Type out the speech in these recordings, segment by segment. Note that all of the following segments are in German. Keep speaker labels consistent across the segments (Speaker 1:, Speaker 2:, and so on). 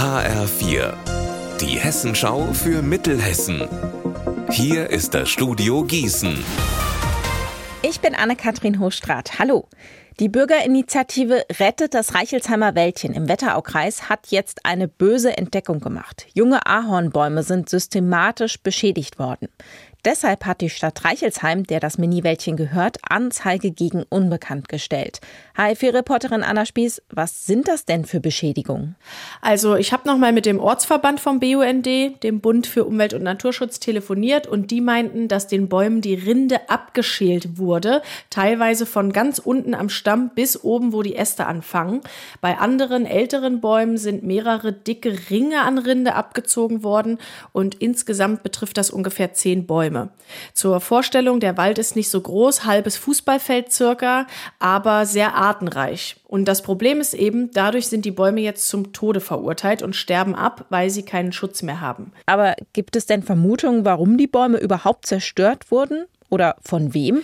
Speaker 1: HR4, die Hessenschau für Mittelhessen. Hier ist das Studio Gießen.
Speaker 2: Ich bin Anne-Kathrin Hochstrat. Hallo. Die Bürgerinitiative Rettet das Reichelsheimer Wäldchen im Wetteraukreis hat jetzt eine böse Entdeckung gemacht. Junge Ahornbäume sind systematisch beschädigt worden. Deshalb hat die Stadt Reichelsheim, der das Mini-Wäldchen gehört, Anzeige gegen Unbekannt gestellt. HFI-Reporterin Anna Spieß, was sind das denn für Beschädigungen?
Speaker 3: Also ich habe nochmal mit dem Ortsverband vom BUND, dem Bund für Umwelt und Naturschutz, telefoniert und die meinten, dass den Bäumen die Rinde abgeschält wurde, teilweise von ganz unten am Stamm bis oben, wo die Äste anfangen. Bei anderen älteren Bäumen sind mehrere dicke Ringe an Rinde abgezogen worden und insgesamt betrifft das ungefähr zehn Bäume. Bäume. Zur Vorstellung, der Wald ist nicht so groß, halbes Fußballfeld circa, aber sehr artenreich. Und das Problem ist eben, dadurch sind die Bäume jetzt zum Tode verurteilt und sterben ab, weil sie keinen Schutz mehr haben.
Speaker 2: Aber gibt es denn Vermutungen, warum die Bäume überhaupt zerstört wurden? Oder von wem?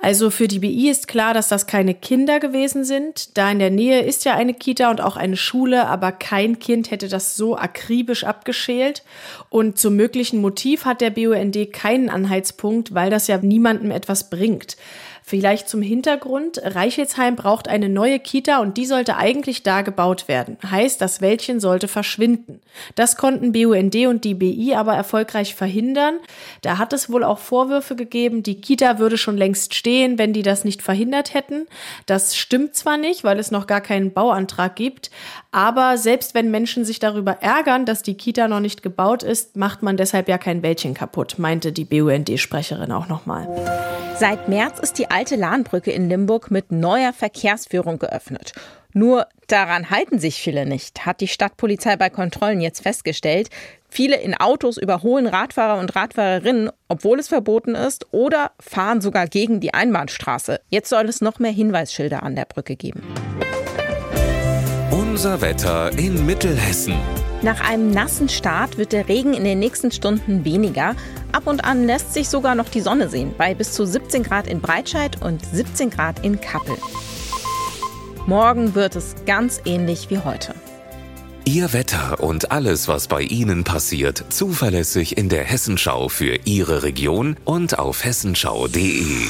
Speaker 3: Also für die BI ist klar, dass das keine Kinder gewesen sind. Da in der Nähe ist ja eine Kita und auch eine Schule, aber kein Kind hätte das so akribisch abgeschält. Und zum möglichen Motiv hat der BUND keinen Anhaltspunkt, weil das ja niemandem etwas bringt. Vielleicht zum Hintergrund. Reichelsheim braucht eine neue Kita und die sollte eigentlich da gebaut werden. Heißt, das Wäldchen sollte verschwinden. Das konnten BUND und die BI aber erfolgreich verhindern. Da hat es wohl auch Vorwürfe gegeben, die Kita würde schon längst stehen, wenn die das nicht verhindert hätten. Das stimmt zwar nicht, weil es noch gar keinen Bauantrag gibt, aber selbst wenn Menschen sich darüber ärgern, dass die Kita noch nicht gebaut ist, macht man deshalb ja kein Wäldchen kaputt, meinte die BUND-Sprecherin auch nochmal.
Speaker 2: Seit März ist die alte Lahnbrücke in Limburg mit neuer Verkehrsführung geöffnet. Nur daran halten sich viele nicht, hat die Stadtpolizei bei Kontrollen jetzt festgestellt. Viele in Autos überholen Radfahrer und Radfahrerinnen, obwohl es verboten ist, oder fahren sogar gegen die Einbahnstraße. Jetzt soll es noch mehr Hinweisschilder an der Brücke geben.
Speaker 1: Unser Wetter in Mittelhessen.
Speaker 2: Nach einem nassen Start wird der Regen in den nächsten Stunden weniger. Ab und an lässt sich sogar noch die Sonne sehen, bei bis zu 17 Grad in Breitscheid und 17 Grad in Kappel. Morgen wird es ganz ähnlich wie heute.
Speaker 1: Ihr Wetter und alles, was bei Ihnen passiert, zuverlässig in der Hessenschau für Ihre Region und auf hessenschau.de.